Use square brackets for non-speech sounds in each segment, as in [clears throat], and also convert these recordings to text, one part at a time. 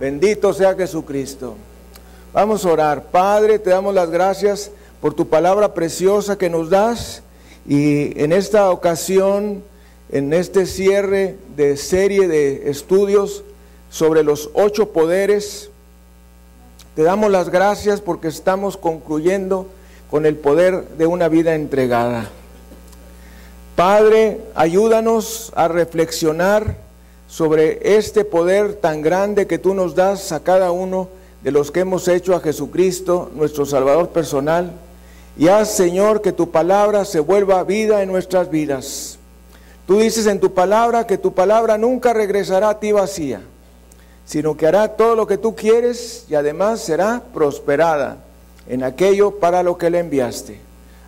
Bendito sea Jesucristo. Vamos a orar. Padre, te damos las gracias por tu palabra preciosa que nos das y en esta ocasión, en este cierre de serie de estudios sobre los ocho poderes, te damos las gracias porque estamos concluyendo con el poder de una vida entregada. Padre, ayúdanos a reflexionar sobre este poder tan grande que tú nos das a cada uno de los que hemos hecho a Jesucristo, nuestro Salvador personal. Y haz, Señor, que tu palabra se vuelva vida en nuestras vidas. Tú dices en tu palabra que tu palabra nunca regresará a ti vacía, sino que hará todo lo que tú quieres y además será prosperada en aquello para lo que le enviaste.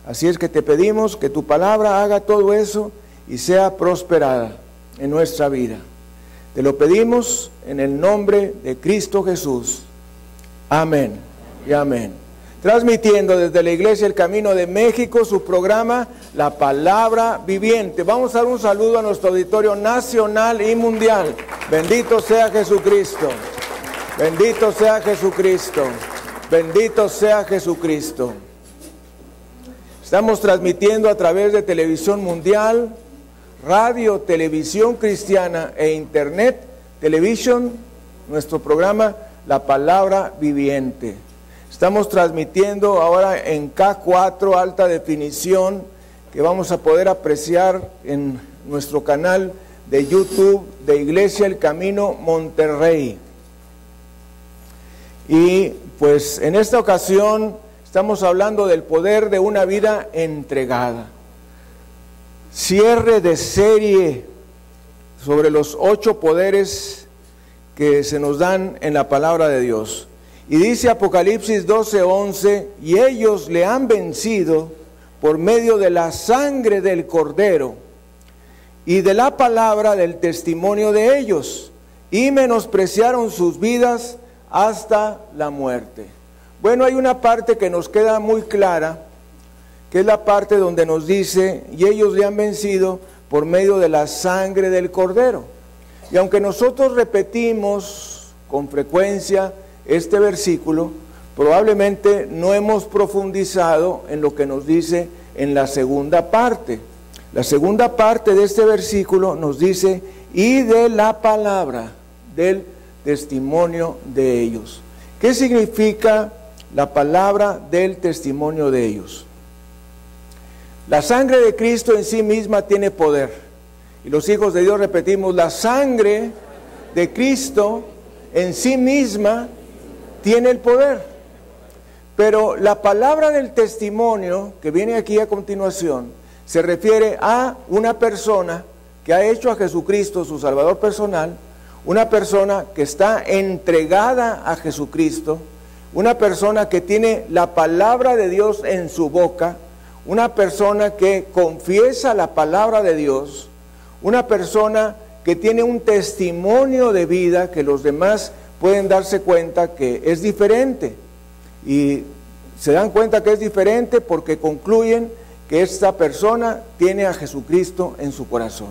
Así es que te pedimos que tu palabra haga todo eso y sea prosperada en nuestra vida. Te lo pedimos en el nombre de Cristo Jesús. Amén y amén. Transmitiendo desde la Iglesia El Camino de México su programa La Palabra Viviente. Vamos a dar un saludo a nuestro auditorio nacional y mundial. Bendito sea Jesucristo. Bendito sea Jesucristo. Bendito sea Jesucristo. Estamos transmitiendo a través de televisión mundial, radio, televisión cristiana e internet, televisión, nuestro programa La Palabra Viviente. Estamos transmitiendo ahora en K4 alta definición que vamos a poder apreciar en nuestro canal de YouTube de Iglesia El Camino Monterrey. Y pues en esta ocasión estamos hablando del poder de una vida entregada cierre de serie sobre los ocho poderes que se nos dan en la palabra de Dios. Y dice Apocalipsis 12:11, y ellos le han vencido por medio de la sangre del cordero y de la palabra del testimonio de ellos, y menospreciaron sus vidas hasta la muerte. Bueno, hay una parte que nos queda muy clara que es la parte donde nos dice, y ellos le han vencido por medio de la sangre del cordero. Y aunque nosotros repetimos con frecuencia este versículo, probablemente no hemos profundizado en lo que nos dice en la segunda parte. La segunda parte de este versículo nos dice, y de la palabra del testimonio de ellos. ¿Qué significa la palabra del testimonio de ellos? La sangre de Cristo en sí misma tiene poder. Y los hijos de Dios repetimos, la sangre de Cristo en sí misma tiene el poder. Pero la palabra del testimonio que viene aquí a continuación se refiere a una persona que ha hecho a Jesucristo su Salvador personal, una persona que está entregada a Jesucristo, una persona que tiene la palabra de Dios en su boca, una persona que confiesa la palabra de Dios, una persona que tiene un testimonio de vida que los demás pueden darse cuenta que es diferente. Y se dan cuenta que es diferente porque concluyen que esta persona tiene a Jesucristo en su corazón.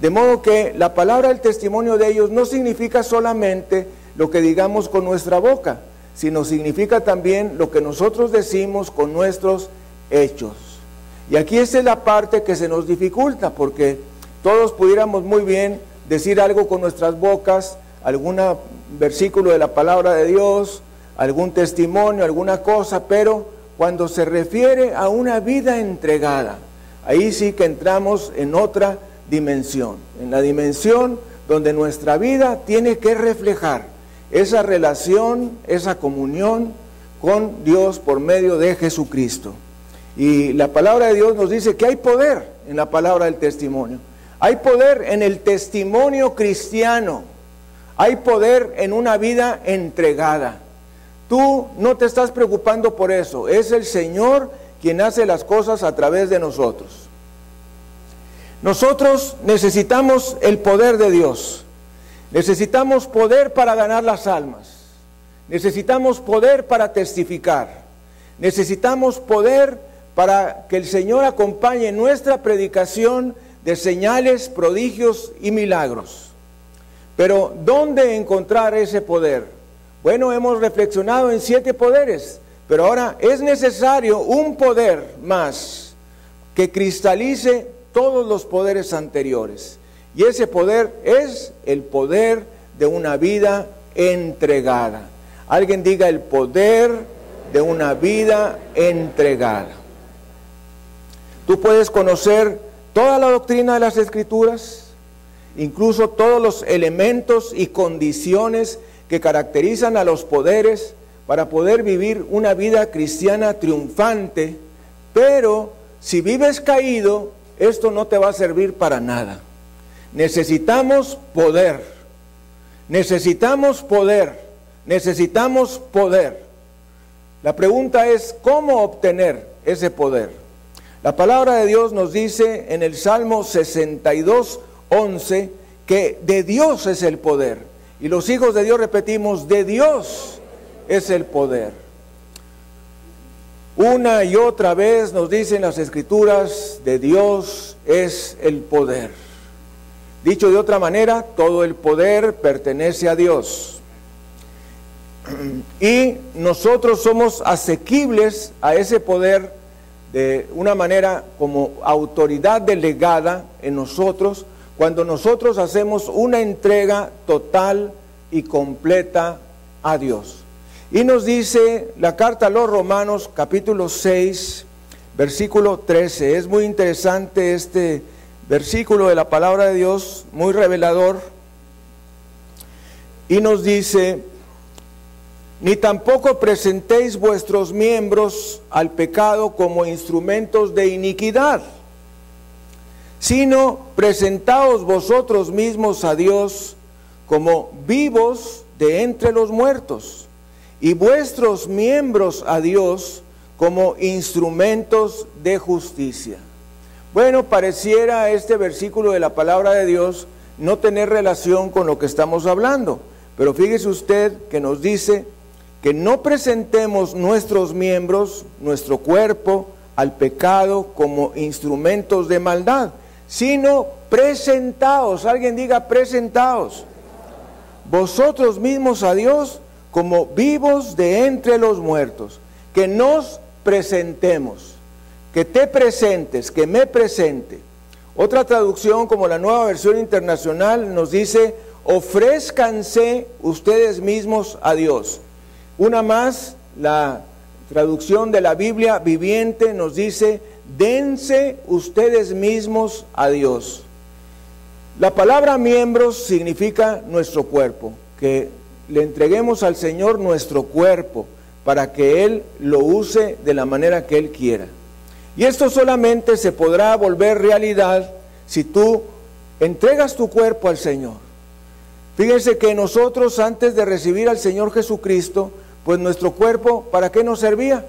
De modo que la palabra del testimonio de ellos no significa solamente lo que digamos con nuestra boca, sino significa también lo que nosotros decimos con nuestros hechos. Y aquí esa es la parte que se nos dificulta, porque todos pudiéramos muy bien decir algo con nuestras bocas, algún versículo de la palabra de Dios, algún testimonio, alguna cosa, pero cuando se refiere a una vida entregada, ahí sí que entramos en otra dimensión, en la dimensión donde nuestra vida tiene que reflejar esa relación, esa comunión con Dios por medio de Jesucristo. Y la palabra de Dios nos dice que hay poder en la palabra del testimonio. Hay poder en el testimonio cristiano. Hay poder en una vida entregada. Tú no te estás preocupando por eso. Es el Señor quien hace las cosas a través de nosotros. Nosotros necesitamos el poder de Dios. Necesitamos poder para ganar las almas. Necesitamos poder para testificar. Necesitamos poder para que el Señor acompañe nuestra predicación de señales, prodigios y milagros. Pero ¿dónde encontrar ese poder? Bueno, hemos reflexionado en siete poderes, pero ahora es necesario un poder más que cristalice todos los poderes anteriores. Y ese poder es el poder de una vida entregada. Alguien diga el poder de una vida entregada. Tú puedes conocer toda la doctrina de las escrituras, incluso todos los elementos y condiciones que caracterizan a los poderes para poder vivir una vida cristiana triunfante, pero si vives caído, esto no te va a servir para nada. Necesitamos poder, necesitamos poder, necesitamos poder. La pregunta es, ¿cómo obtener ese poder? La palabra de Dios nos dice en el Salmo 62, 11, que de Dios es el poder. Y los hijos de Dios repetimos, de Dios es el poder. Una y otra vez nos dicen las escrituras, de Dios es el poder. Dicho de otra manera, todo el poder pertenece a Dios. Y nosotros somos asequibles a ese poder de una manera como autoridad delegada en nosotros cuando nosotros hacemos una entrega total y completa a Dios. Y nos dice la carta a los Romanos capítulo 6, versículo 13. Es muy interesante este versículo de la palabra de Dios, muy revelador. Y nos dice, ni tampoco presentéis vuestros miembros al pecado como instrumentos de iniquidad sino presentaos vosotros mismos a Dios como vivos de entre los muertos, y vuestros miembros a Dios como instrumentos de justicia. Bueno, pareciera este versículo de la palabra de Dios no tener relación con lo que estamos hablando, pero fíjese usted que nos dice que no presentemos nuestros miembros, nuestro cuerpo, al pecado como instrumentos de maldad, sino presentaos, alguien diga presentaos, vosotros mismos a Dios como vivos de entre los muertos, que nos presentemos, que te presentes, que me presente. Otra traducción como la nueva versión internacional nos dice, ofrézcanse ustedes mismos a Dios. Una más, la traducción de la Biblia viviente nos dice, dense ustedes mismos a Dios. La palabra miembros significa nuestro cuerpo, que le entreguemos al Señor nuestro cuerpo para que Él lo use de la manera que Él quiera. Y esto solamente se podrá volver realidad si tú entregas tu cuerpo al Señor. Fíjense que nosotros antes de recibir al Señor Jesucristo, pues nuestro cuerpo, ¿para qué nos servía?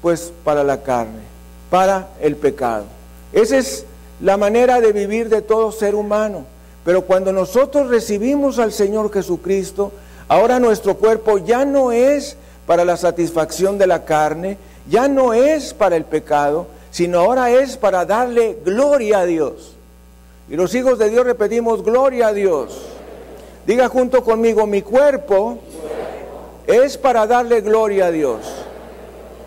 Pues para la carne para el pecado. Esa es la manera de vivir de todo ser humano. Pero cuando nosotros recibimos al Señor Jesucristo, ahora nuestro cuerpo ya no es para la satisfacción de la carne, ya no es para el pecado, sino ahora es para darle gloria a Dios. Y los hijos de Dios repetimos, gloria a Dios. Diga junto conmigo, mi cuerpo es para darle gloria a Dios.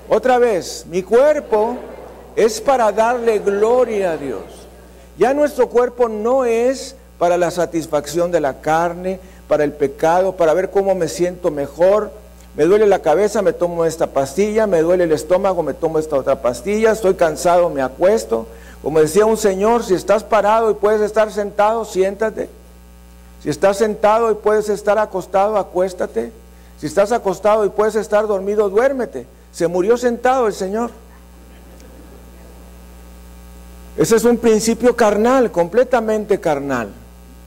Otra vez, mi cuerpo es para darle gloria a Dios. Ya nuestro cuerpo no es para la satisfacción de la carne, para el pecado, para ver cómo me siento mejor. Me duele la cabeza, me tomo esta pastilla, me duele el estómago, me tomo esta otra pastilla, estoy cansado, me acuesto. Como decía un señor, si estás parado y puedes estar sentado, siéntate. Si estás sentado y puedes estar acostado, acuéstate. Si estás acostado y puedes estar dormido, duérmete. Se murió sentado el Señor. Ese es un principio carnal, completamente carnal.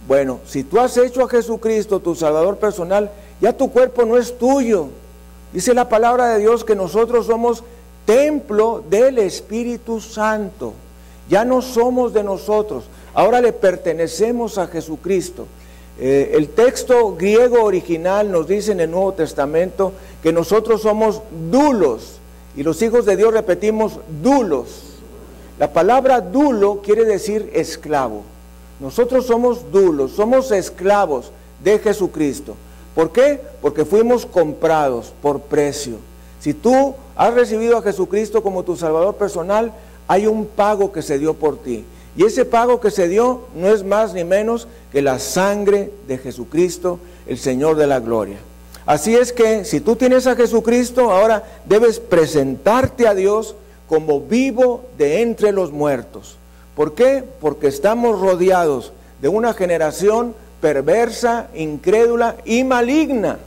Bueno, si tú has hecho a Jesucristo tu Salvador personal, ya tu cuerpo no es tuyo. Dice la palabra de Dios que nosotros somos templo del Espíritu Santo. Ya no somos de nosotros, ahora le pertenecemos a Jesucristo. Eh, el texto griego original nos dice en el Nuevo Testamento que nosotros somos dulos. Y los hijos de Dios repetimos dulos. La palabra dulo quiere decir esclavo. Nosotros somos dulos, somos esclavos de Jesucristo. ¿Por qué? Porque fuimos comprados por precio. Si tú has recibido a Jesucristo como tu Salvador personal, hay un pago que se dio por ti. Y ese pago que se dio no es más ni menos que la sangre de Jesucristo, el Señor de la gloria. Así es que si tú tienes a Jesucristo, ahora debes presentarte a Dios como vivo de entre los muertos. ¿Por qué? Porque estamos rodeados de una generación perversa, incrédula y maligna.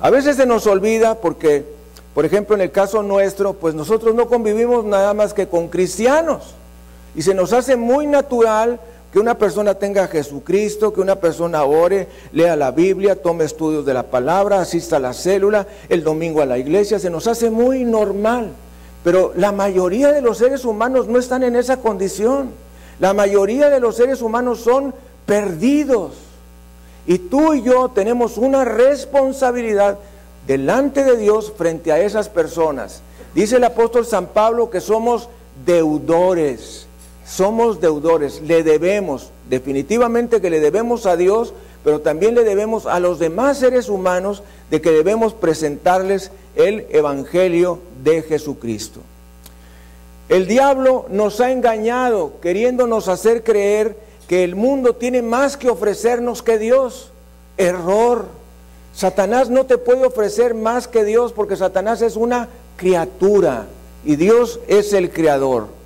A veces se nos olvida porque, por ejemplo, en el caso nuestro, pues nosotros no convivimos nada más que con cristianos. Y se nos hace muy natural que una persona tenga a Jesucristo, que una persona ore, lea la Biblia, tome estudios de la palabra, asista a la célula, el domingo a la iglesia, se nos hace muy normal. Pero la mayoría de los seres humanos no están en esa condición. La mayoría de los seres humanos son perdidos. Y tú y yo tenemos una responsabilidad delante de Dios frente a esas personas. Dice el apóstol San Pablo que somos deudores. Somos deudores, le debemos, definitivamente que le debemos a Dios, pero también le debemos a los demás seres humanos de que debemos presentarles el Evangelio de Jesucristo. El diablo nos ha engañado queriéndonos hacer creer que el mundo tiene más que ofrecernos que Dios. Error. Satanás no te puede ofrecer más que Dios porque Satanás es una criatura y Dios es el creador.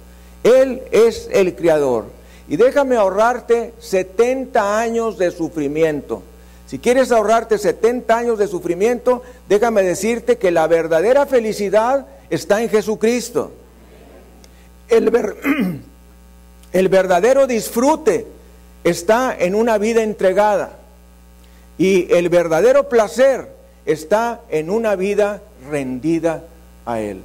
Él es el creador. Y déjame ahorrarte 70 años de sufrimiento. Si quieres ahorrarte 70 años de sufrimiento, déjame decirte que la verdadera felicidad está en Jesucristo. El, [clears throat] el verdadero disfrute está en una vida entregada. Y el verdadero placer está en una vida rendida a Él.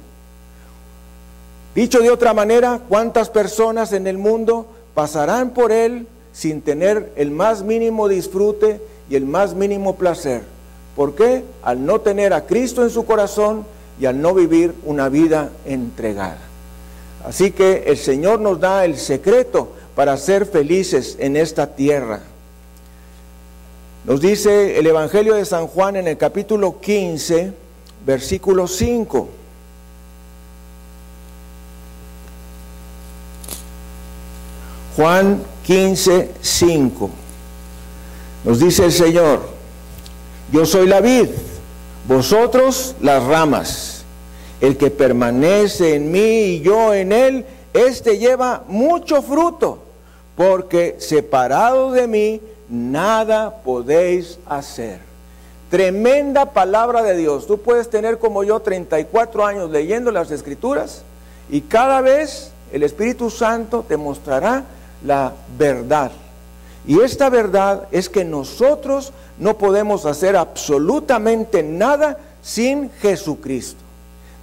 Dicho de otra manera, ¿cuántas personas en el mundo pasarán por Él sin tener el más mínimo disfrute y el más mínimo placer? ¿Por qué? Al no tener a Cristo en su corazón y al no vivir una vida entregada. Así que el Señor nos da el secreto para ser felices en esta tierra. Nos dice el Evangelio de San Juan en el capítulo 15, versículo 5. Juan 15, 5. Nos dice el Señor, yo soy la vid, vosotros las ramas. El que permanece en mí y yo en él, éste lleva mucho fruto, porque separado de mí, nada podéis hacer. Tremenda palabra de Dios. Tú puedes tener como yo 34 años leyendo las escrituras y cada vez el Espíritu Santo te mostrará la verdad. Y esta verdad es que nosotros no podemos hacer absolutamente nada sin Jesucristo.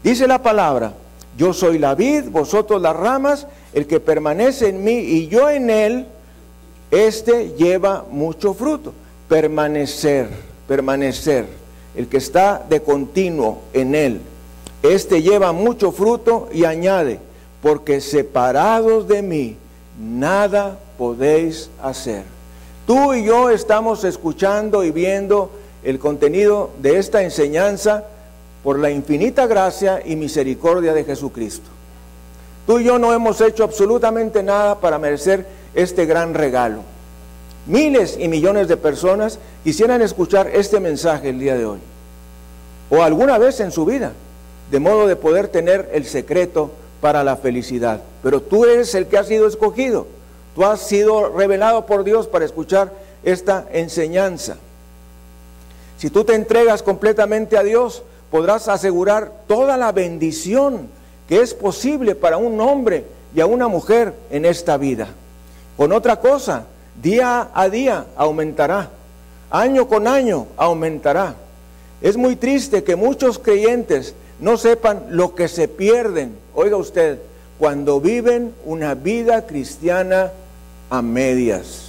Dice la palabra, yo soy la vid, vosotros las ramas, el que permanece en mí y yo en él, este lleva mucho fruto. Permanecer, permanecer, el que está de continuo en él, este lleva mucho fruto y añade, porque separados de mí, nada podéis hacer. Tú y yo estamos escuchando y viendo el contenido de esta enseñanza por la infinita gracia y misericordia de Jesucristo. Tú y yo no hemos hecho absolutamente nada para merecer este gran regalo. Miles y millones de personas quisieran escuchar este mensaje el día de hoy, o alguna vez en su vida, de modo de poder tener el secreto para la felicidad. Pero tú eres el que ha sido escogido. Tú has sido revelado por Dios para escuchar esta enseñanza. Si tú te entregas completamente a Dios, podrás asegurar toda la bendición que es posible para un hombre y a una mujer en esta vida. Con otra cosa, día a día aumentará, año con año aumentará. Es muy triste que muchos creyentes no sepan lo que se pierden, oiga usted, cuando viven una vida cristiana a medias.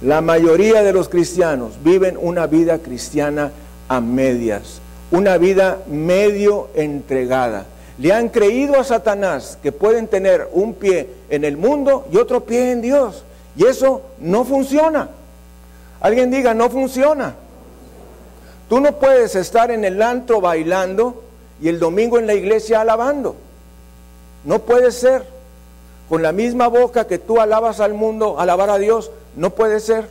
La mayoría de los cristianos viven una vida cristiana a medias, una vida medio entregada. Le han creído a Satanás que pueden tener un pie en el mundo y otro pie en Dios. Y eso no funciona. Alguien diga, no funciona. Tú no puedes estar en el antro bailando y el domingo en la iglesia alabando. No puede ser. Con la misma boca que tú alabas al mundo, alabar a Dios, no puede ser.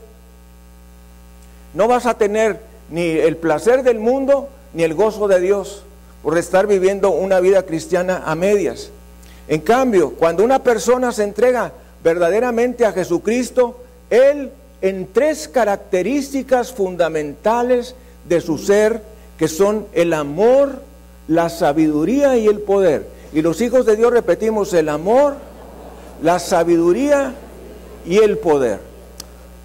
No vas a tener ni el placer del mundo ni el gozo de Dios por estar viviendo una vida cristiana a medias. En cambio, cuando una persona se entrega verdaderamente a Jesucristo, Él en tres características fundamentales de su ser, que son el amor, la sabiduría y el poder. Y los hijos de Dios repetimos el amor, la sabiduría y el poder.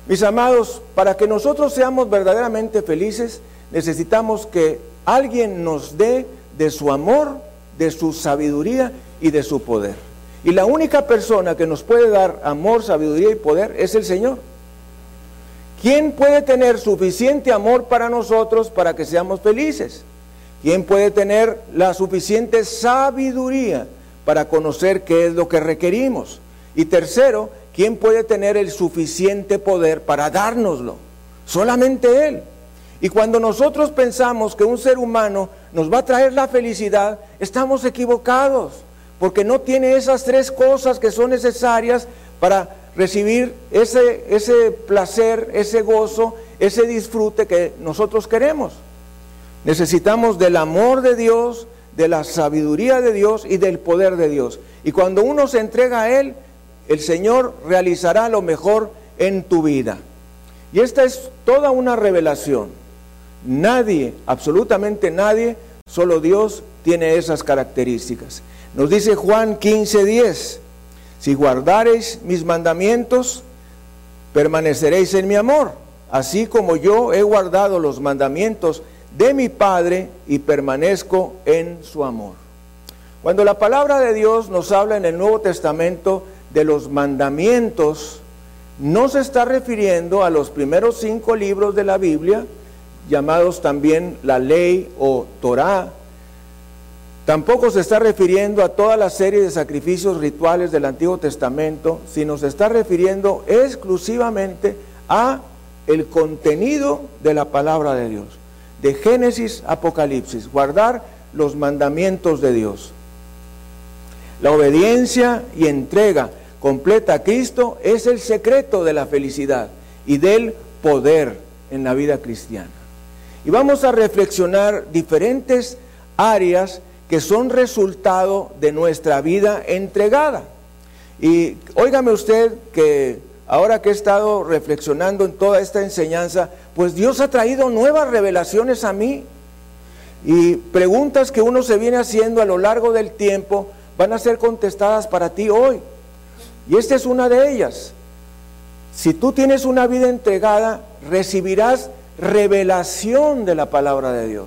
Mis amados, para que nosotros seamos verdaderamente felices, necesitamos que alguien nos dé de su amor, de su sabiduría y de su poder. Y la única persona que nos puede dar amor, sabiduría y poder es el Señor. ¿Quién puede tener suficiente amor para nosotros para que seamos felices? ¿Quién puede tener la suficiente sabiduría para conocer qué es lo que requerimos? Y tercero, ¿quién puede tener el suficiente poder para dárnoslo? Solamente Él. Y cuando nosotros pensamos que un ser humano nos va a traer la felicidad, estamos equivocados, porque no tiene esas tres cosas que son necesarias para recibir ese, ese placer, ese gozo, ese disfrute que nosotros queremos. Necesitamos del amor de Dios, de la sabiduría de Dios y del poder de Dios. Y cuando uno se entrega a Él, el Señor realizará lo mejor en tu vida. Y esta es toda una revelación. Nadie, absolutamente nadie, solo Dios tiene esas características. Nos dice Juan 15:10, si guardareis mis mandamientos, permaneceréis en mi amor, así como yo he guardado los mandamientos de mi Padre y permanezco en su amor. Cuando la palabra de Dios nos habla en el Nuevo Testamento de los mandamientos, no se está refiriendo a los primeros cinco libros de la Biblia, llamados también la ley o Torah, Tampoco se está refiriendo a toda la serie de sacrificios rituales del Antiguo Testamento, sino se está refiriendo exclusivamente a el contenido de la palabra de Dios, de Génesis Apocalipsis, guardar los mandamientos de Dios. La obediencia y entrega completa a Cristo es el secreto de la felicidad y del poder en la vida cristiana. Y vamos a reflexionar diferentes áreas que son resultado de nuestra vida entregada. Y óigame usted que ahora que he estado reflexionando en toda esta enseñanza, pues Dios ha traído nuevas revelaciones a mí. Y preguntas que uno se viene haciendo a lo largo del tiempo van a ser contestadas para ti hoy. Y esta es una de ellas. Si tú tienes una vida entregada, recibirás revelación de la palabra de Dios.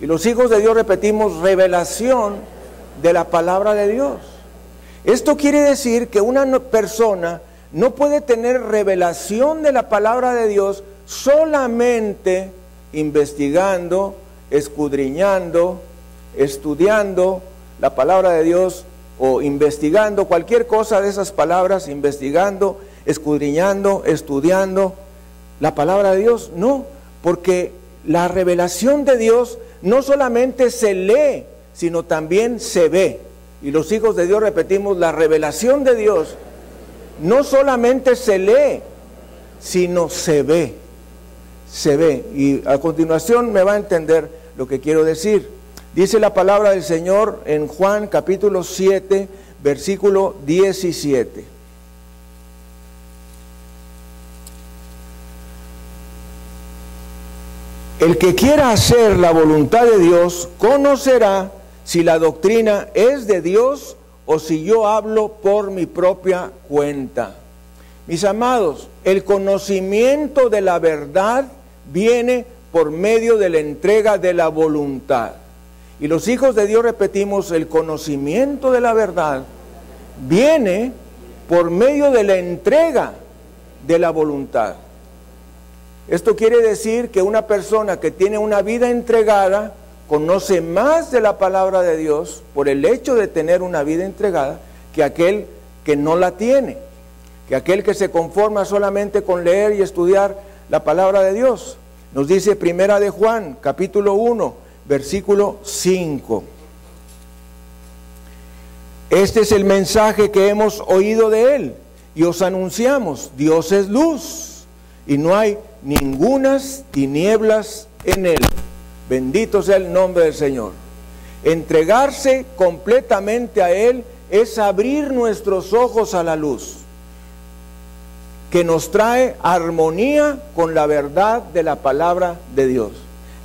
Y los hijos de Dios repetimos revelación de la palabra de Dios. Esto quiere decir que una persona no puede tener revelación de la palabra de Dios solamente investigando, escudriñando, estudiando la palabra de Dios o investigando cualquier cosa de esas palabras, investigando, escudriñando, estudiando la palabra de Dios. No, porque la revelación de Dios no solamente se lee, sino también se ve. Y los hijos de Dios repetimos, la revelación de Dios no solamente se lee, sino se ve. Se ve. Y a continuación me va a entender lo que quiero decir. Dice la palabra del Señor en Juan capítulo 7, versículo 17. El que quiera hacer la voluntad de Dios conocerá si la doctrina es de Dios o si yo hablo por mi propia cuenta. Mis amados, el conocimiento de la verdad viene por medio de la entrega de la voluntad. Y los hijos de Dios repetimos, el conocimiento de la verdad viene por medio de la entrega de la voluntad. Esto quiere decir que una persona que tiene una vida entregada conoce más de la palabra de Dios por el hecho de tener una vida entregada que aquel que no la tiene, que aquel que se conforma solamente con leer y estudiar la palabra de Dios. Nos dice Primera de Juan, capítulo 1, versículo 5. Este es el mensaje que hemos oído de Él y os anunciamos, Dios es luz y no hay ningunas tinieblas en Él. Bendito sea el nombre del Señor. Entregarse completamente a Él es abrir nuestros ojos a la luz, que nos trae armonía con la verdad de la palabra de Dios.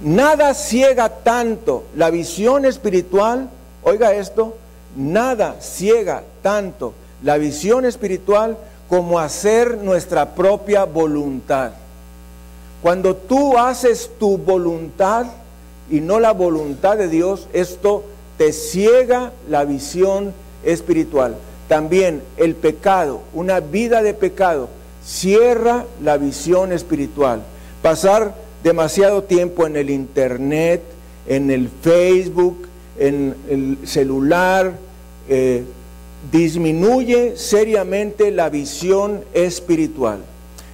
Nada ciega tanto la visión espiritual, oiga esto, nada ciega tanto la visión espiritual como hacer nuestra propia voluntad. Cuando tú haces tu voluntad y no la voluntad de Dios, esto te ciega la visión espiritual. También el pecado, una vida de pecado, cierra la visión espiritual. Pasar demasiado tiempo en el internet, en el Facebook, en el celular, eh, disminuye seriamente la visión espiritual.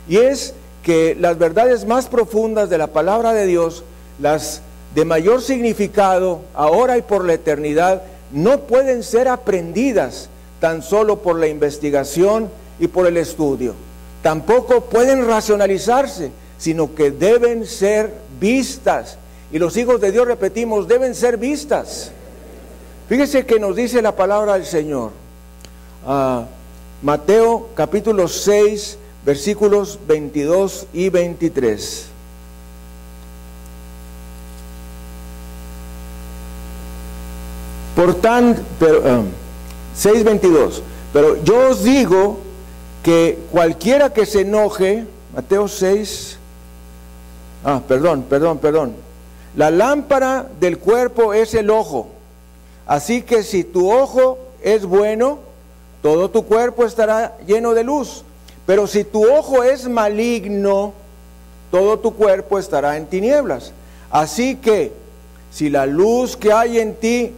Y es que las verdades más profundas de la palabra de Dios, las de mayor significado, ahora y por la eternidad, no pueden ser aprendidas tan solo por la investigación y por el estudio. Tampoco pueden racionalizarse, sino que deben ser vistas. Y los hijos de Dios, repetimos, deben ser vistas. Fíjese que nos dice la palabra del Señor. Ah, Mateo capítulo 6, versículos 22 y 23. Por tanto, pero, 6.22, ah, pero yo os digo que cualquiera que se enoje, Mateo 6, ah, perdón, perdón, perdón, la lámpara del cuerpo es el ojo, así que si tu ojo es bueno, todo tu cuerpo estará lleno de luz, pero si tu ojo es maligno, todo tu cuerpo estará en tinieblas. Así que si la luz que hay en ti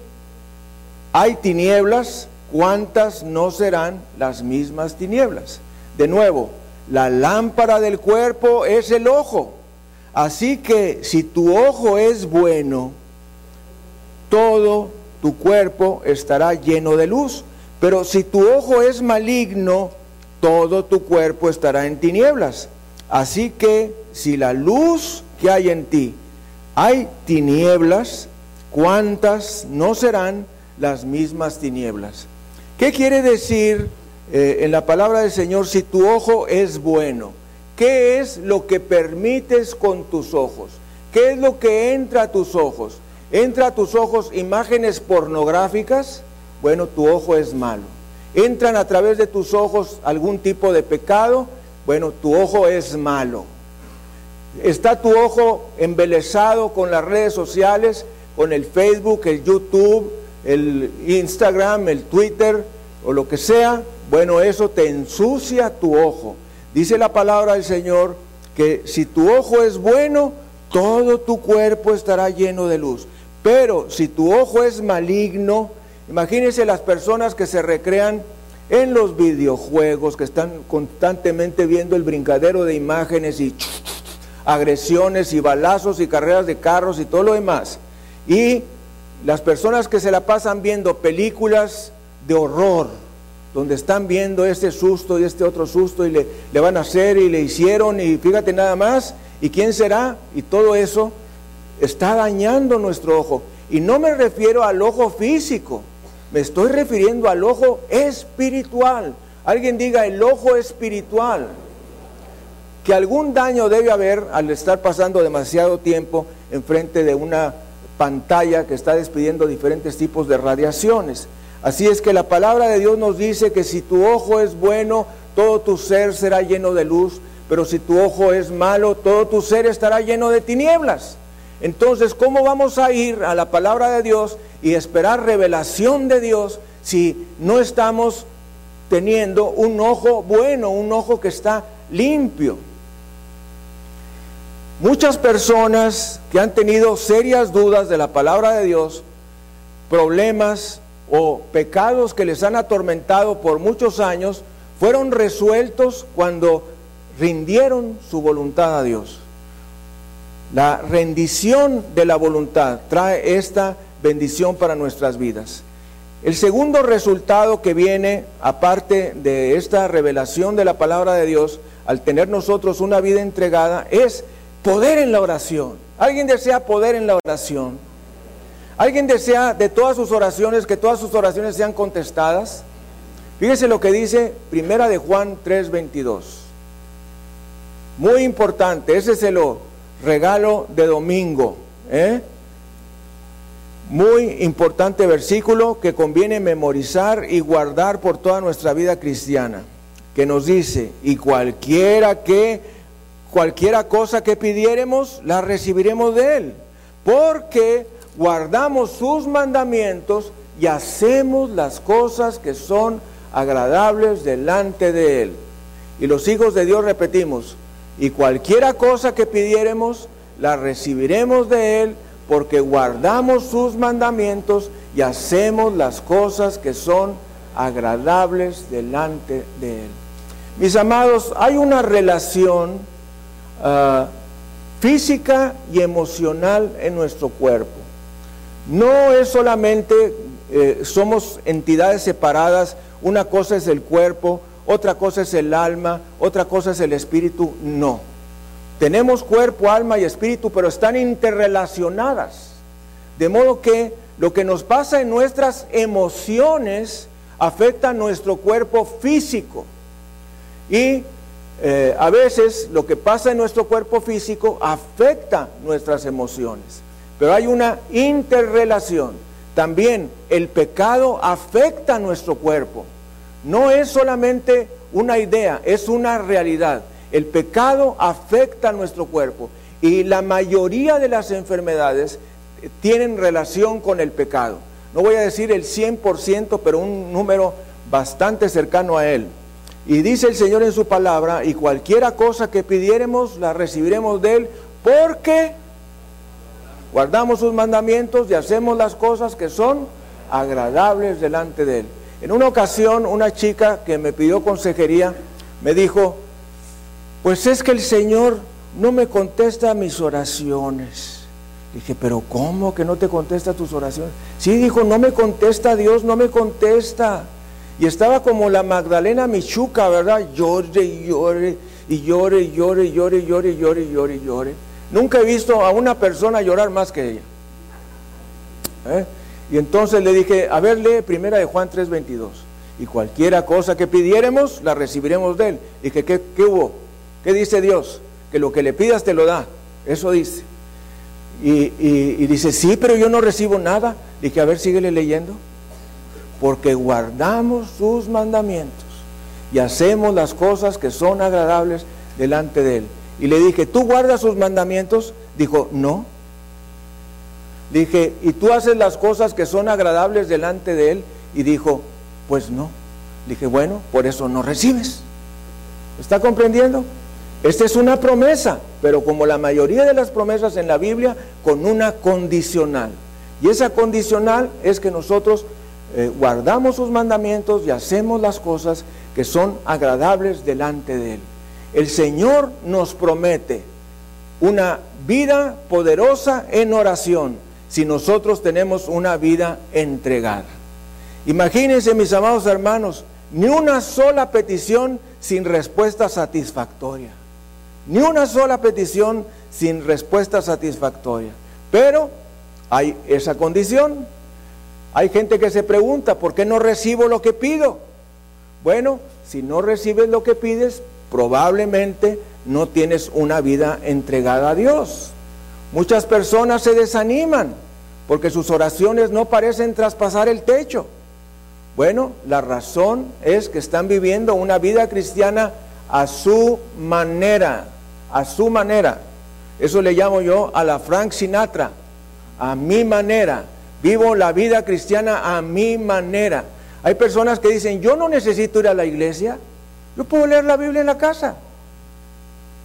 hay tinieblas, ¿cuántas no serán las mismas tinieblas? De nuevo, la lámpara del cuerpo es el ojo. Así que si tu ojo es bueno, todo tu cuerpo estará lleno de luz. Pero si tu ojo es maligno, todo tu cuerpo estará en tinieblas. Así que si la luz que hay en ti hay tinieblas, ¿cuántas no serán las mismas tinieblas. ¿Qué quiere decir eh, en la palabra del Señor si tu ojo es bueno? ¿Qué es lo que permites con tus ojos? ¿Qué es lo que entra a tus ojos? ¿Entra a tus ojos imágenes pornográficas? Bueno, tu ojo es malo. ¿Entran a través de tus ojos algún tipo de pecado? Bueno, tu ojo es malo. ¿Está tu ojo embelesado con las redes sociales, con el Facebook, el YouTube, el Instagram, el Twitter o lo que sea, bueno, eso te ensucia tu ojo. Dice la palabra del Señor que si tu ojo es bueno, todo tu cuerpo estará lleno de luz. Pero si tu ojo es maligno, imagínense las personas que se recrean en los videojuegos, que están constantemente viendo el brincadero de imágenes y agresiones y balazos y carreras de carros y todo lo demás. Y las personas que se la pasan viendo películas de horror, donde están viendo este susto y este otro susto y le, le, van a hacer y le hicieron y fíjate nada más, ¿y quién será? Y todo eso está dañando nuestro ojo. Y no me refiero al ojo físico, me estoy refiriendo al ojo espiritual. Alguien diga el ojo espiritual. Que algún daño debe haber al estar pasando demasiado tiempo enfrente de una pantalla que está despidiendo diferentes tipos de radiaciones. Así es que la palabra de Dios nos dice que si tu ojo es bueno, todo tu ser será lleno de luz, pero si tu ojo es malo, todo tu ser estará lleno de tinieblas. Entonces, ¿cómo vamos a ir a la palabra de Dios y esperar revelación de Dios si no estamos teniendo un ojo bueno, un ojo que está limpio? Muchas personas que han tenido serias dudas de la palabra de Dios, problemas o pecados que les han atormentado por muchos años, fueron resueltos cuando rindieron su voluntad a Dios. La rendición de la voluntad trae esta bendición para nuestras vidas. El segundo resultado que viene, aparte de esta revelación de la palabra de Dios, al tener nosotros una vida entregada, es poder en la oración. ¿Alguien desea poder en la oración? ¿Alguien desea de todas sus oraciones que todas sus oraciones sean contestadas? Fíjese lo que dice Primera de Juan 3:22. Muy importante, ese es el regalo de domingo. ¿eh? Muy importante versículo que conviene memorizar y guardar por toda nuestra vida cristiana, que nos dice, y cualquiera que, cualquiera cosa que pidiéremos, la recibiremos de Él, porque guardamos sus mandamientos y hacemos las cosas que son agradables delante de Él. Y los hijos de Dios repetimos, y cualquiera cosa que pidiéremos, la recibiremos de Él, porque guardamos sus mandamientos y hacemos las cosas que son agradables delante de Él. Mis amados, hay una relación ah, física y emocional en nuestro cuerpo. No es solamente, eh, somos entidades separadas, una cosa es el cuerpo, otra cosa es el alma, otra cosa es el espíritu, no. Tenemos cuerpo, alma y espíritu, pero están interrelacionadas. De modo que lo que nos pasa en nuestras emociones afecta a nuestro cuerpo físico. Y eh, a veces lo que pasa en nuestro cuerpo físico afecta nuestras emociones. Pero hay una interrelación. También el pecado afecta a nuestro cuerpo. No es solamente una idea, es una realidad. El pecado afecta a nuestro cuerpo y la mayoría de las enfermedades tienen relación con el pecado. No voy a decir el 100%, pero un número bastante cercano a él. Y dice el Señor en su palabra, y cualquiera cosa que pidiéremos, la recibiremos de él, porque guardamos sus mandamientos y hacemos las cosas que son agradables delante de él. En una ocasión, una chica que me pidió consejería me dijo, pues es que el Señor no me contesta mis oraciones. Dije, pero ¿cómo que no te contesta tus oraciones? Sí, dijo, no me contesta Dios, no me contesta. Y estaba como la Magdalena Michuca, ¿verdad? Llore y llore, y llore, y llore, y llore, y llore, y llore, y llore, llore. Nunca he visto a una persona llorar más que ella. ¿Eh? Y entonces le dije, a ver, lee primera de Juan 3:22. Y cualquiera cosa que pidiéremos, la recibiremos de él. Dije, ¿qué, qué hubo? ¿Qué dice Dios? Que lo que le pidas te lo da. Eso dice. Y, dice, sí, pero yo no recibo nada. Dije, a ver, síguele leyendo. Porque guardamos sus mandamientos y hacemos las cosas que son agradables delante de Él. Y le dije, ¿tú guardas sus mandamientos? Dijo, no. Dije, ¿y tú haces las cosas que son agradables delante de Él? Y dijo, pues no. Dije, bueno, por eso no recibes. ¿Está comprendiendo? Esta es una promesa, pero como la mayoría de las promesas en la Biblia, con una condicional. Y esa condicional es que nosotros eh, guardamos sus mandamientos y hacemos las cosas que son agradables delante de Él. El Señor nos promete una vida poderosa en oración si nosotros tenemos una vida entregada. Imagínense, mis amados hermanos, ni una sola petición sin respuesta satisfactoria. Ni una sola petición sin respuesta satisfactoria. Pero hay esa condición. Hay gente que se pregunta, ¿por qué no recibo lo que pido? Bueno, si no recibes lo que pides, probablemente no tienes una vida entregada a Dios. Muchas personas se desaniman porque sus oraciones no parecen traspasar el techo. Bueno, la razón es que están viviendo una vida cristiana a su manera a su manera. Eso le llamo yo a la Frank Sinatra, a mi manera. Vivo la vida cristiana a mi manera. Hay personas que dicen, yo no necesito ir a la iglesia, yo puedo leer la Biblia en la casa.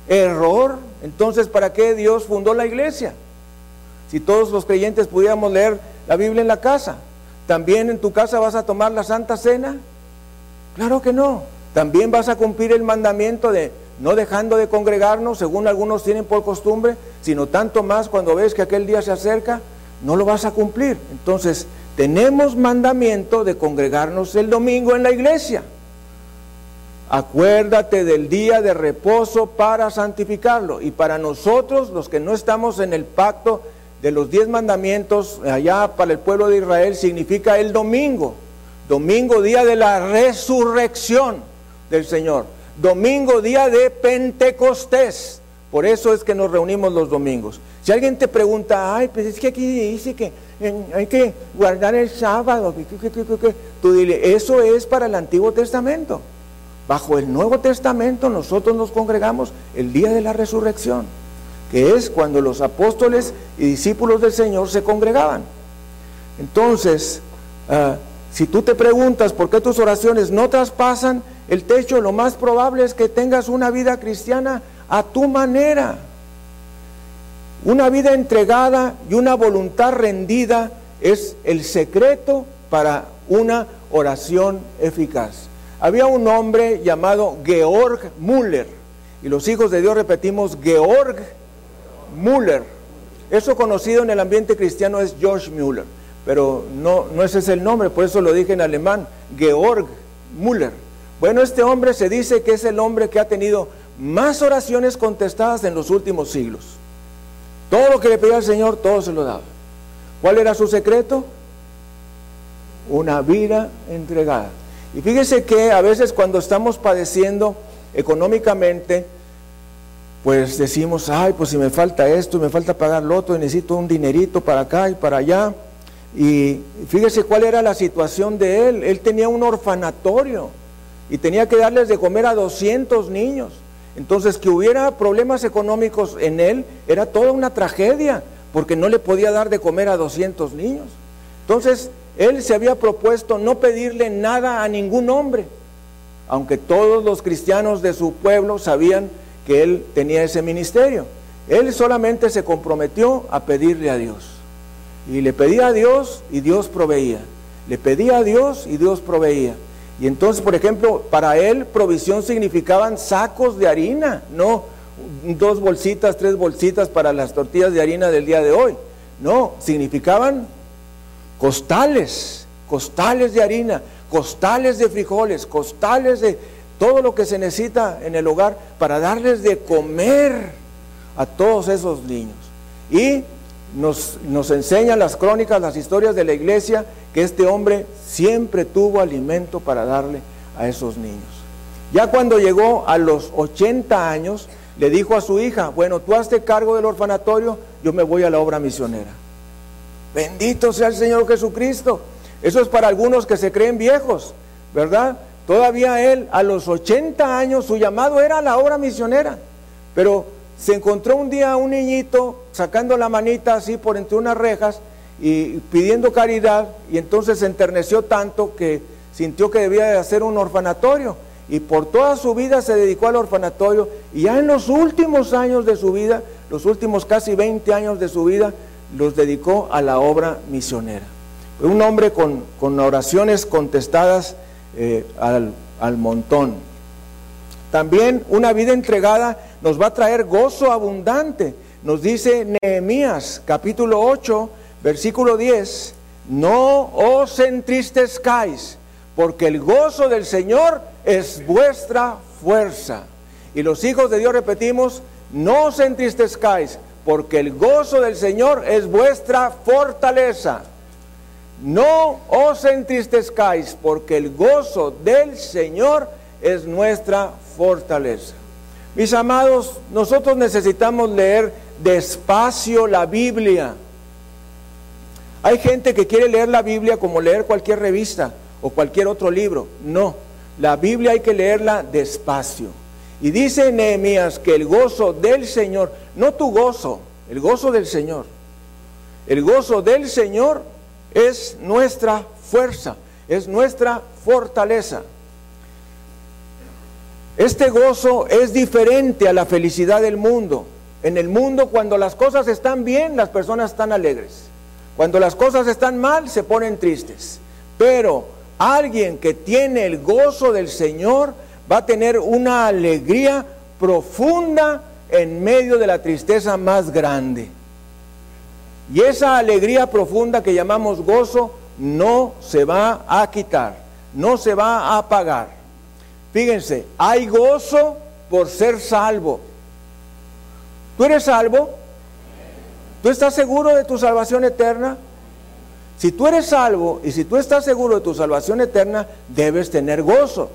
Error. Entonces, ¿para qué Dios fundó la iglesia? Si todos los creyentes pudiéramos leer la Biblia en la casa, ¿también en tu casa vas a tomar la Santa Cena? Claro que no. También vas a cumplir el mandamiento de no dejando de congregarnos, según algunos tienen por costumbre, sino tanto más cuando ves que aquel día se acerca, no lo vas a cumplir. Entonces, tenemos mandamiento de congregarnos el domingo en la iglesia. Acuérdate del día de reposo para santificarlo. Y para nosotros, los que no estamos en el pacto de los diez mandamientos, allá para el pueblo de Israel, significa el domingo. Domingo, día de la resurrección del Señor. Domingo, día de Pentecostés. Por eso es que nos reunimos los domingos. Si alguien te pregunta, ay, pues es que aquí dice que hay que guardar el sábado, tú dile, eso es para el Antiguo Testamento. Bajo el Nuevo Testamento nosotros nos congregamos el día de la resurrección, que es cuando los apóstoles y discípulos del Señor se congregaban. Entonces, ah, si tú te preguntas por qué tus oraciones no traspasan el techo, lo más probable es que tengas una vida cristiana a tu manera. Una vida entregada y una voluntad rendida es el secreto para una oración eficaz. Había un hombre llamado Georg Müller, y los hijos de Dios repetimos Georg Müller. Eso conocido en el ambiente cristiano es George Müller, pero no, no ese es el nombre, por eso lo dije en alemán, Georg Müller. Bueno, este hombre se dice que es el hombre que ha tenido más oraciones contestadas en los últimos siglos. Todo lo que le pedía al Señor, todo se lo daba. ¿Cuál era su secreto? Una vida entregada. Y fíjese que a veces cuando estamos padeciendo económicamente, pues decimos, ay, pues si me falta esto, me falta pagar lo otro, necesito un dinerito para acá y para allá. Y fíjese cuál era la situación de él. Él tenía un orfanatorio y tenía que darles de comer a 200 niños. Entonces, que hubiera problemas económicos en él era toda una tragedia, porque no le podía dar de comer a 200 niños. Entonces, él se había propuesto no pedirle nada a ningún hombre, aunque todos los cristianos de su pueblo sabían que él tenía ese ministerio. Él solamente se comprometió a pedirle a Dios. Y le pedía a Dios y Dios proveía. Le pedía a Dios y Dios proveía. Y entonces, por ejemplo, para él provisión significaban sacos de harina, no dos bolsitas, tres bolsitas para las tortillas de harina del día de hoy. No, significaban costales, costales de harina, costales de frijoles, costales de todo lo que se necesita en el hogar para darles de comer a todos esos niños. Y nos, nos enseñan las crónicas, las historias de la iglesia, que este hombre siempre tuvo alimento para darle a esos niños. Ya cuando llegó a los 80 años, le dijo a su hija, bueno, tú hazte cargo del orfanatorio, yo me voy a la obra misionera. Bendito sea el Señor Jesucristo. Eso es para algunos que se creen viejos, ¿verdad? Todavía él, a los 80 años, su llamado era la obra misionera. Pero se encontró un día un niñito sacando la manita así por entre unas rejas y pidiendo caridad, y entonces se enterneció tanto que sintió que debía de hacer un orfanatorio. Y por toda su vida se dedicó al orfanatorio, y ya en los últimos años de su vida, los últimos casi 20 años de su vida, los dedicó a la obra misionera. Un hombre con, oraciones contestadas eh, al, al montón. También una vida entregada nos va a traer gozo abundante. Nos dice Nehemías capítulo 8, versículo 10, no os entristezcáis, porque el gozo del Señor es vuestra fuerza. Y los hijos de Dios repetimos, no os entristezcáis, porque el gozo del Señor es vuestra fortaleza. No os entristezcáis, porque el gozo del Señor es nuestra fortaleza. Mis amados, nosotros necesitamos leer despacio la Biblia. Hay gente que quiere leer la Biblia como leer cualquier revista o cualquier otro libro. No, la Biblia hay que leerla despacio. Y dice Nehemías que el gozo del Señor, no tu gozo, el gozo del Señor. El gozo del Señor es nuestra fuerza, es nuestra fortaleza. Este gozo es diferente a la felicidad del mundo. En el mundo cuando las cosas están bien, las personas están alegres. Cuando las cosas están mal, se ponen tristes. Pero alguien que tiene el gozo del Señor va a tener una alegría profunda en medio de la tristeza más grande. Y esa alegría profunda que llamamos gozo no se va a quitar, no se va a apagar. Fíjense, hay gozo por ser salvo. ¿Tú eres salvo? ¿Tú estás seguro de tu salvación eterna? Si tú eres salvo y si tú estás seguro de tu salvación eterna, debes tener gozo.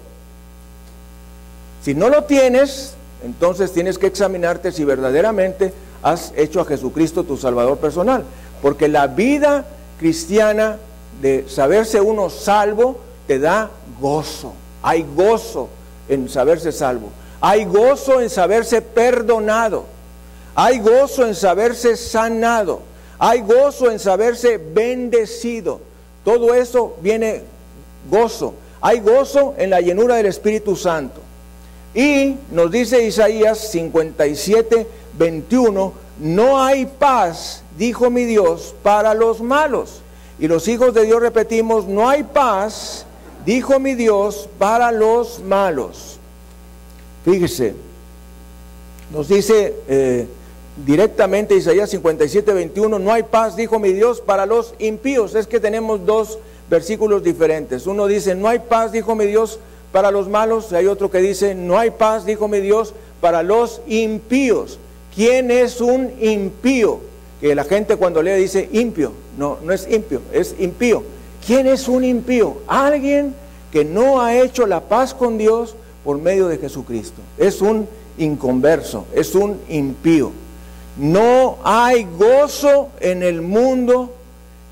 Si no lo tienes, entonces tienes que examinarte si verdaderamente has hecho a Jesucristo tu Salvador personal. Porque la vida cristiana de saberse uno salvo te da gozo. Hay gozo en saberse salvo. Hay gozo en saberse perdonado. Hay gozo en saberse sanado. Hay gozo en saberse bendecido. Todo eso viene gozo. Hay gozo en la llenura del Espíritu Santo. Y nos dice Isaías 57, 21, no hay paz, dijo mi Dios, para los malos. Y los hijos de Dios repetimos, no hay paz, dijo mi Dios, para los malos. Fíjese, nos dice eh, directamente Isaías 57, 21, no hay paz, dijo mi Dios, para los impíos. Es que tenemos dos versículos diferentes. Uno dice, no hay paz, dijo mi Dios, para los malos. Hay otro que dice, no hay paz, dijo mi Dios, para los impíos. ¿Quién es un impío? Que la gente cuando lee dice impío. No, no es impío, es impío. ¿Quién es un impío? Alguien que no ha hecho la paz con Dios por medio de Jesucristo. Es un inconverso, es un impío. No hay gozo en el mundo,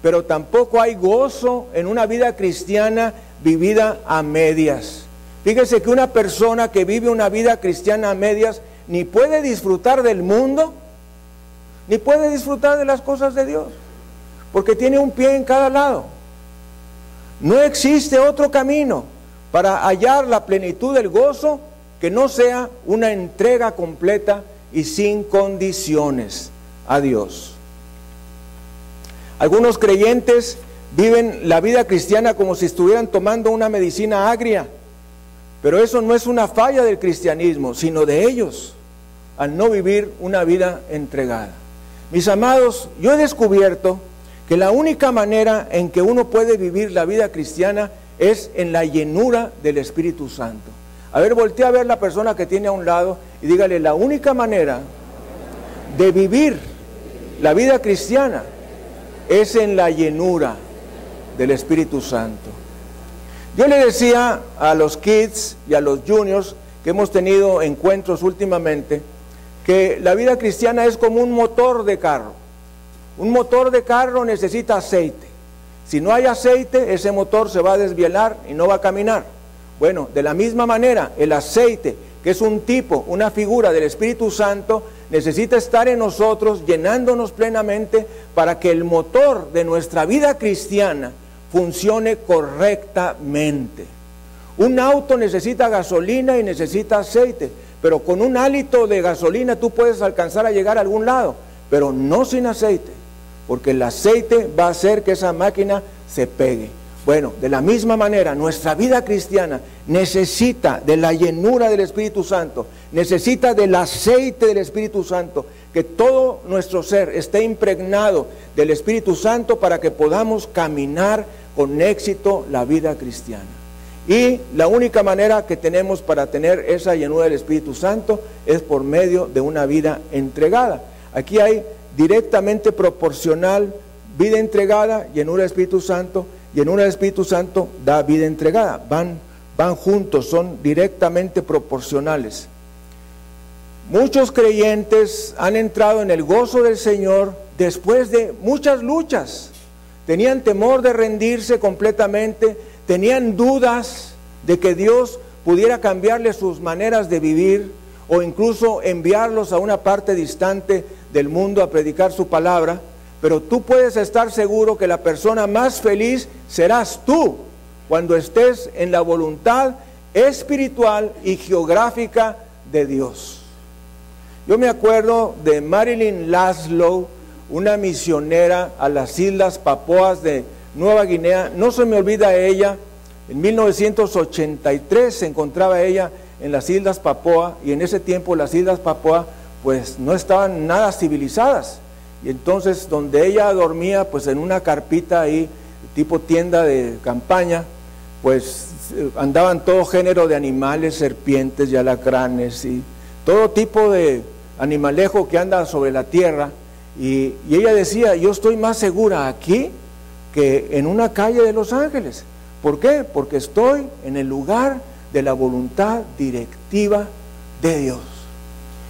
pero tampoco hay gozo en una vida cristiana vivida a medias. Fíjese que una persona que vive una vida cristiana a medias ni puede disfrutar del mundo, ni puede disfrutar de las cosas de Dios, porque tiene un pie en cada lado. No existe otro camino para hallar la plenitud del gozo que no sea una entrega completa y sin condiciones a Dios. Algunos creyentes viven la vida cristiana como si estuvieran tomando una medicina agria, pero eso no es una falla del cristianismo, sino de ellos, al no vivir una vida entregada. Mis amados, yo he descubierto que la única manera en que uno puede vivir la vida cristiana es en la llenura del Espíritu Santo. A ver, voltea a ver la persona que tiene a un lado y dígale, la única manera de vivir la vida cristiana es en la llenura del Espíritu Santo. Yo le decía a los kids y a los juniors que hemos tenido encuentros últimamente que la vida cristiana es como un motor de carro. Un motor de carro necesita aceite. Si no hay aceite, ese motor se va a desvielar y no va a caminar. Bueno, de la misma manera, el aceite, que es un tipo, una figura del Espíritu Santo, necesita estar en nosotros llenándonos plenamente para que el motor de nuestra vida cristiana funcione correctamente. Un auto necesita gasolina y necesita aceite, pero con un hálito de gasolina tú puedes alcanzar a llegar a algún lado, pero no sin aceite, porque el aceite va a hacer que esa máquina se pegue. Bueno, de la misma manera, nuestra vida cristiana necesita de la llenura del Espíritu Santo, necesita del aceite del Espíritu Santo, que todo nuestro ser esté impregnado del Espíritu Santo para que podamos caminar con éxito la vida cristiana. Y la única manera que tenemos para tener esa llenura del Espíritu Santo es por medio de una vida entregada. Aquí hay directamente proporcional vida entregada, llenura del Espíritu Santo, en un Espíritu Santo da vida entregada. Van, van juntos, son directamente proporcionales. Muchos creyentes han entrado en el gozo del Señor después de muchas luchas. Tenían temor de rendirse completamente, tenían dudas de que Dios pudiera cambiarles sus maneras de vivir o incluso enviarlos a una parte distante del mundo a predicar su palabra. Pero tú puedes estar seguro que la persona más feliz serás tú cuando estés en la voluntad espiritual y geográfica de Dios. Yo me acuerdo de Marilyn Laszlo, una misionera a las Islas Papoas de Nueva Guinea. No se me olvida ella, en 1983 se encontraba ella en las Islas Papoa y en ese tiempo las Islas Papoa pues no estaban nada civilizadas. Y entonces donde ella dormía pues en una carpita ahí, tipo tienda de campaña, pues andaban todo género de animales, serpientes y alacranes y todo tipo de animalejo que anda sobre la tierra. Y, y ella decía, yo estoy más segura aquí que en una calle de Los Ángeles. ¿Por qué? Porque estoy en el lugar de la voluntad directiva de Dios.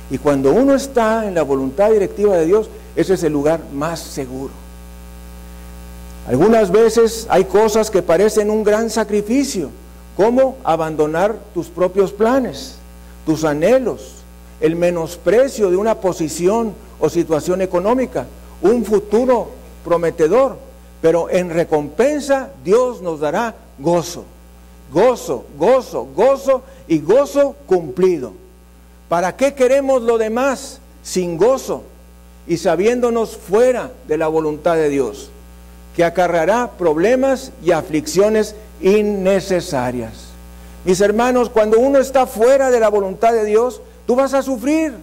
Y cuando uno está en la voluntad directiva de Dios, ese es el lugar más seguro. Algunas veces hay cosas que parecen un gran sacrificio, como abandonar tus propios planes, tus anhelos, el menosprecio de una posición o situación económica, un futuro prometedor, pero en recompensa Dios nos dará gozo, gozo, gozo, gozo y gozo cumplido. ¿Para qué queremos lo demás sin gozo y sabiéndonos fuera de la voluntad de Dios, que acarreará problemas y aflicciones innecesarias? Mis hermanos, cuando uno está fuera de la voluntad de Dios, tú vas a sufrir.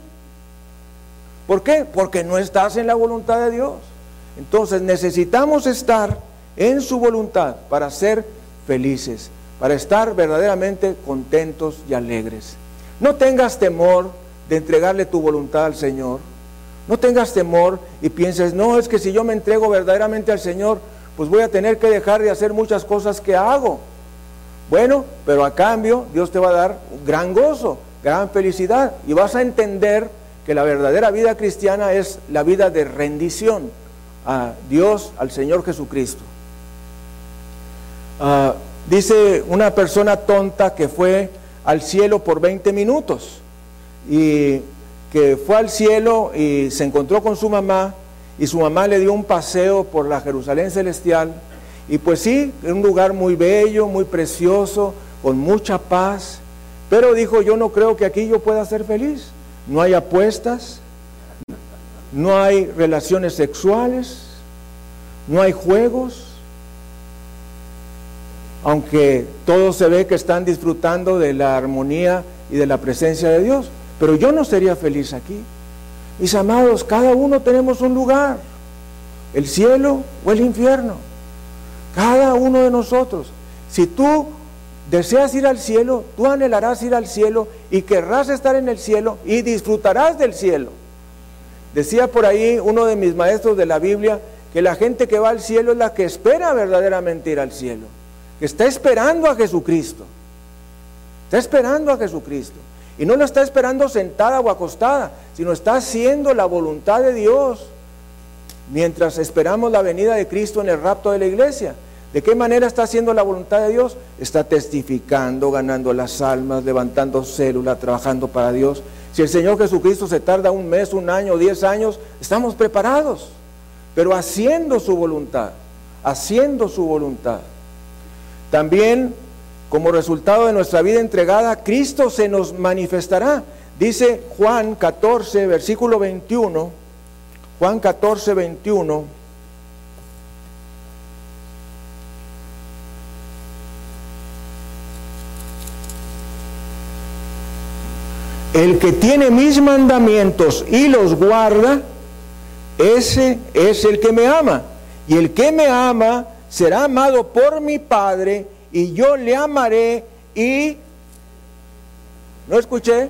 ¿Por qué? Porque no estás en la voluntad de Dios. Entonces necesitamos estar en su voluntad para ser felices, para estar verdaderamente contentos y alegres. No tengas temor de entregarle tu voluntad al Señor. No tengas temor y pienses, no, es que si yo me entrego verdaderamente al Señor, pues voy a tener que dejar de hacer muchas cosas que hago. Bueno, pero a cambio Dios te va a dar gran gozo, gran felicidad y vas a entender que la verdadera vida cristiana es la vida de rendición a Dios, al Señor Jesucristo. Ah, dice una persona tonta que fue al cielo por 20 minutos y que fue al cielo y se encontró con su mamá y su mamá le dio un paseo por la Jerusalén celestial y pues sí, un lugar muy bello, muy precioso, con mucha paz, pero dijo, yo no creo que aquí yo pueda ser feliz. No hay apuestas, no hay relaciones sexuales, no hay juegos, aunque todo se ve que están disfrutando de la armonía y de la presencia de Dios, pero yo no sería feliz aquí. Mis amados, cada uno tenemos un lugar, el cielo o el infierno, cada uno de nosotros. Si tú deseas ir al cielo, tú anhelarás ir al cielo y querrás estar en el cielo y disfrutarás del cielo. Decía por ahí uno de mis maestros de la Biblia que la gente que va al cielo es la que espera verdaderamente ir al cielo que está esperando a Jesucristo. Está esperando a Jesucristo. Y no lo está esperando sentada o acostada, sino está haciendo la voluntad de Dios mientras esperamos la venida de Cristo en el rapto de la iglesia. ¿De qué manera está haciendo la voluntad de Dios? Está testificando, ganando las almas, levantando células, trabajando para Dios. Si el Señor Jesucristo se tarda un mes, un año, diez años, estamos preparados, pero haciendo su voluntad, haciendo su voluntad. También, como resultado de nuestra vida entregada, Cristo se nos manifestará. Dice Juan 14, versículo 21, Juan 14, 21. El que tiene mis mandamientos y los guarda, ese es el que me ama. Y el que me ama será amado por mi Padre y yo le amaré y, ¿no escuché?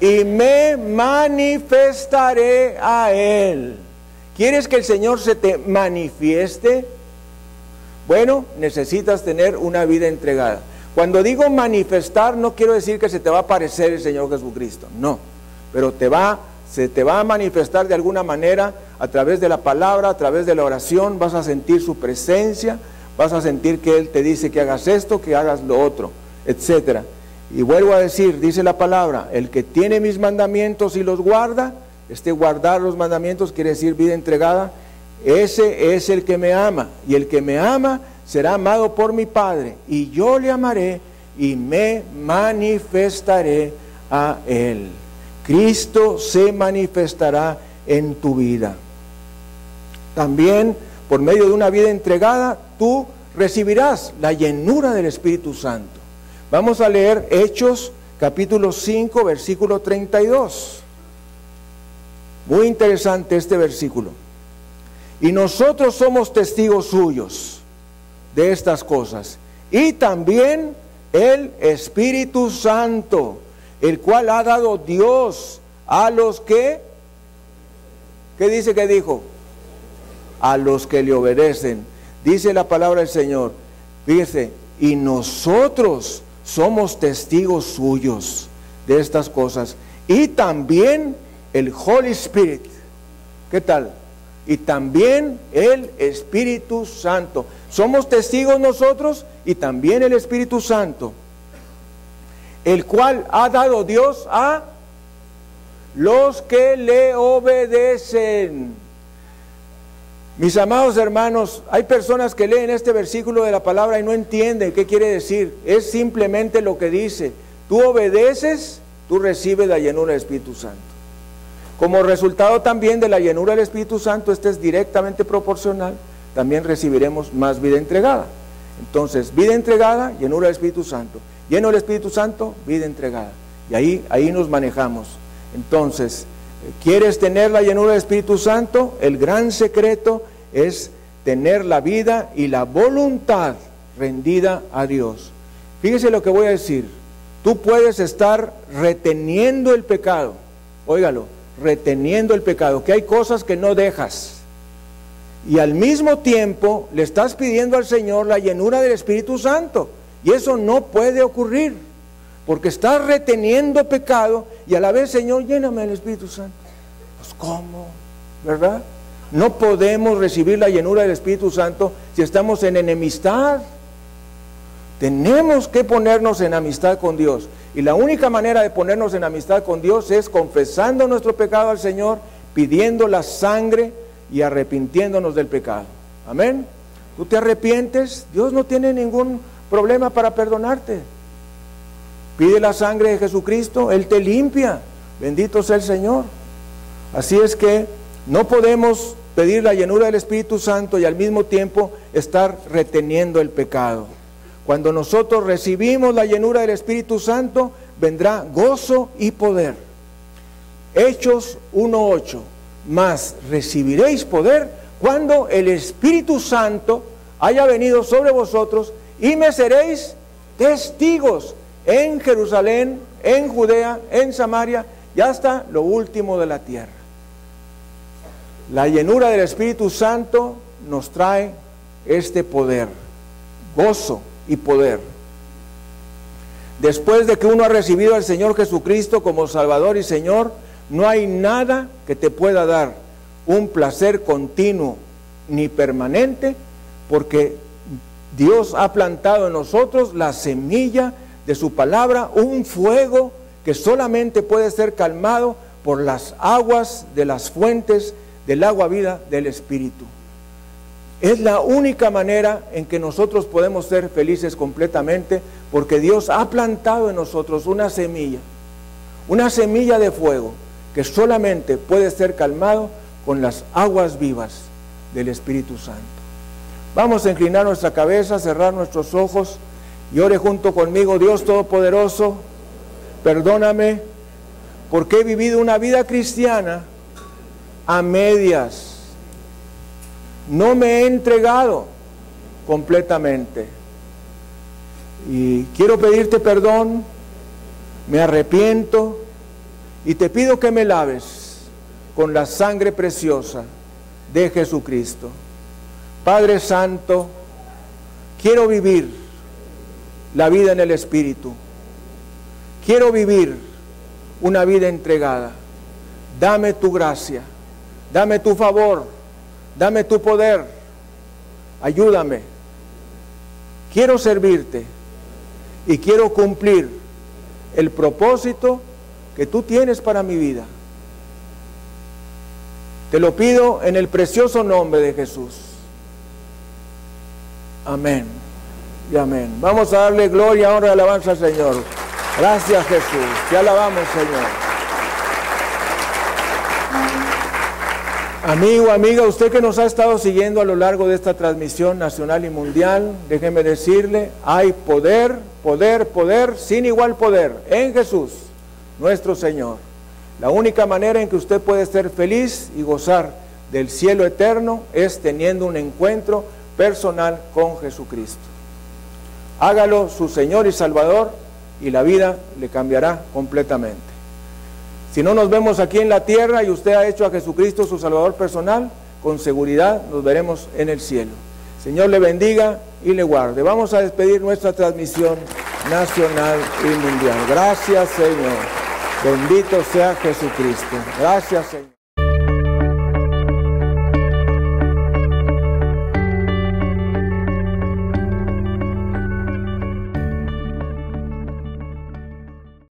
Y me manifestaré a Él. ¿Quieres que el Señor se te manifieste? Bueno, necesitas tener una vida entregada. Cuando digo manifestar, no quiero decir que se te va a aparecer el Señor Jesucristo, no, pero te va, se te va a manifestar de alguna manera a través de la palabra, a través de la oración, vas a sentir su presencia, vas a sentir que Él te dice que hagas esto, que hagas lo otro, etc. Y vuelvo a decir, dice la palabra, el que tiene mis mandamientos y los guarda, este guardar los mandamientos quiere decir vida entregada, ese es el que me ama. Y el que me ama será amado por mi Padre, y yo le amaré y me manifestaré a Él. Cristo se manifestará en tu vida. También por medio de una vida entregada, tú recibirás la llenura del Espíritu Santo. Vamos a leer Hechos capítulo 5, versículo 32. Muy interesante este versículo. Y nosotros somos testigos suyos de estas cosas. Y también el Espíritu Santo, el cual ha dado Dios a los que, ¿qué dice que dijo? A los que le obedecen. Dice la palabra del Señor. Fíjese, y nosotros somos testigos suyos de estas cosas. Y también el Holy Spirit. ¿Qué tal? Y también el Espíritu Santo. Somos testigos nosotros y también el Espíritu Santo. El cual ha dado Dios a los que le obedecen. Mis amados hermanos, hay personas que leen este versículo de la palabra y no entienden qué quiere decir. Es simplemente lo que dice. Tú obedeces, tú recibes la llenura del Espíritu Santo. Como resultado también de la llenura del Espíritu Santo, este es directamente proporcional, también recibiremos más vida entregada. Entonces, vida entregada, llenura del Espíritu Santo. Lleno del Espíritu Santo, vida entregada. Y ahí, ahí nos manejamos. Entonces, ¿Quieres tener la llenura del Espíritu Santo? El gran secreto es tener la vida y la voluntad rendida a Dios. Fíjese lo que voy a decir. Tú puedes estar reteniendo el pecado. Óigalo, reteniendo el pecado, que hay cosas que no dejas. Y al mismo tiempo le estás pidiendo al Señor la llenura del Espíritu Santo. Y eso no puede ocurrir porque estás reteniendo pecado y a la vez, Señor, lléname del Espíritu Santo. Pues ¿cómo? ¿Verdad? No podemos recibir la llenura del Espíritu Santo si estamos en enemistad. Tenemos que ponernos en amistad con Dios. Y la única manera de ponernos en amistad con Dios es confesando nuestro pecado al Señor, pidiendo la sangre y arrepintiéndonos del pecado. Amén. Tú te arrepientes, Dios no tiene ningún problema para perdonarte. Pide la sangre de Jesucristo, Él te limpia. Bendito sea el Señor. Así es que no podemos pedir la llenura del Espíritu Santo y al mismo tiempo estar reteniendo el pecado. Cuando nosotros recibimos la llenura del Espíritu Santo, vendrá gozo y poder. Hechos 1.8. Más recibiréis poder cuando el Espíritu Santo haya venido sobre vosotros y me seréis testigos en Jerusalén, en Judea, en Samaria y hasta lo último de la tierra. La llenura del Espíritu Santo nos trae este poder, gozo y poder. Después de que uno ha recibido al Señor Jesucristo como Salvador y Señor, no hay nada que te pueda dar un placer continuo ni permanente, porque Dios ha plantado en nosotros la semilla de su palabra, un fuego que solamente puede ser calmado por las aguas de las fuentes del agua vida del Espíritu. Es la única manera en que nosotros podemos ser felices completamente porque Dios ha plantado en nosotros una semilla, una semilla de fuego que solamente puede ser calmado con las aguas vivas del Espíritu Santo. Vamos a inclinar nuestra cabeza, cerrar nuestros ojos. Y ore junto conmigo, Dios Todopoderoso, perdóname porque he vivido una vida cristiana a medias. No me he entregado completamente. Y quiero pedirte perdón, me arrepiento y te pido que me laves con la sangre preciosa de Jesucristo. Padre Santo, quiero vivir la vida en el Espíritu. Quiero vivir una vida entregada. Dame tu gracia, dame tu favor, dame tu poder. Ayúdame. Quiero servirte y quiero cumplir el propósito que tú tienes para mi vida. Te lo pido en el precioso nombre de Jesús. Amén y amén. Vamos a darle gloria, honra y alabanza al Señor. Gracias Jesús. Te alabamos, Señor. Amigo, amiga, usted que nos ha estado siguiendo a lo largo de esta transmisión nacional y mundial, déjeme decirle, hay poder, poder, poder, sin igual poder en Jesús, nuestro Señor. La única manera en que usted puede ser feliz y gozar del cielo eterno es teniendo un encuentro personal con Jesucristo. Hágalo su Señor y Salvador y la vida le cambiará completamente. Si no nos vemos aquí en la tierra y usted ha hecho a Jesucristo su Salvador personal, con seguridad nos veremos en el cielo. Señor le bendiga y le guarde. Vamos a despedir nuestra transmisión nacional y mundial. Gracias Señor. Bendito sea Jesucristo. Gracias Señor.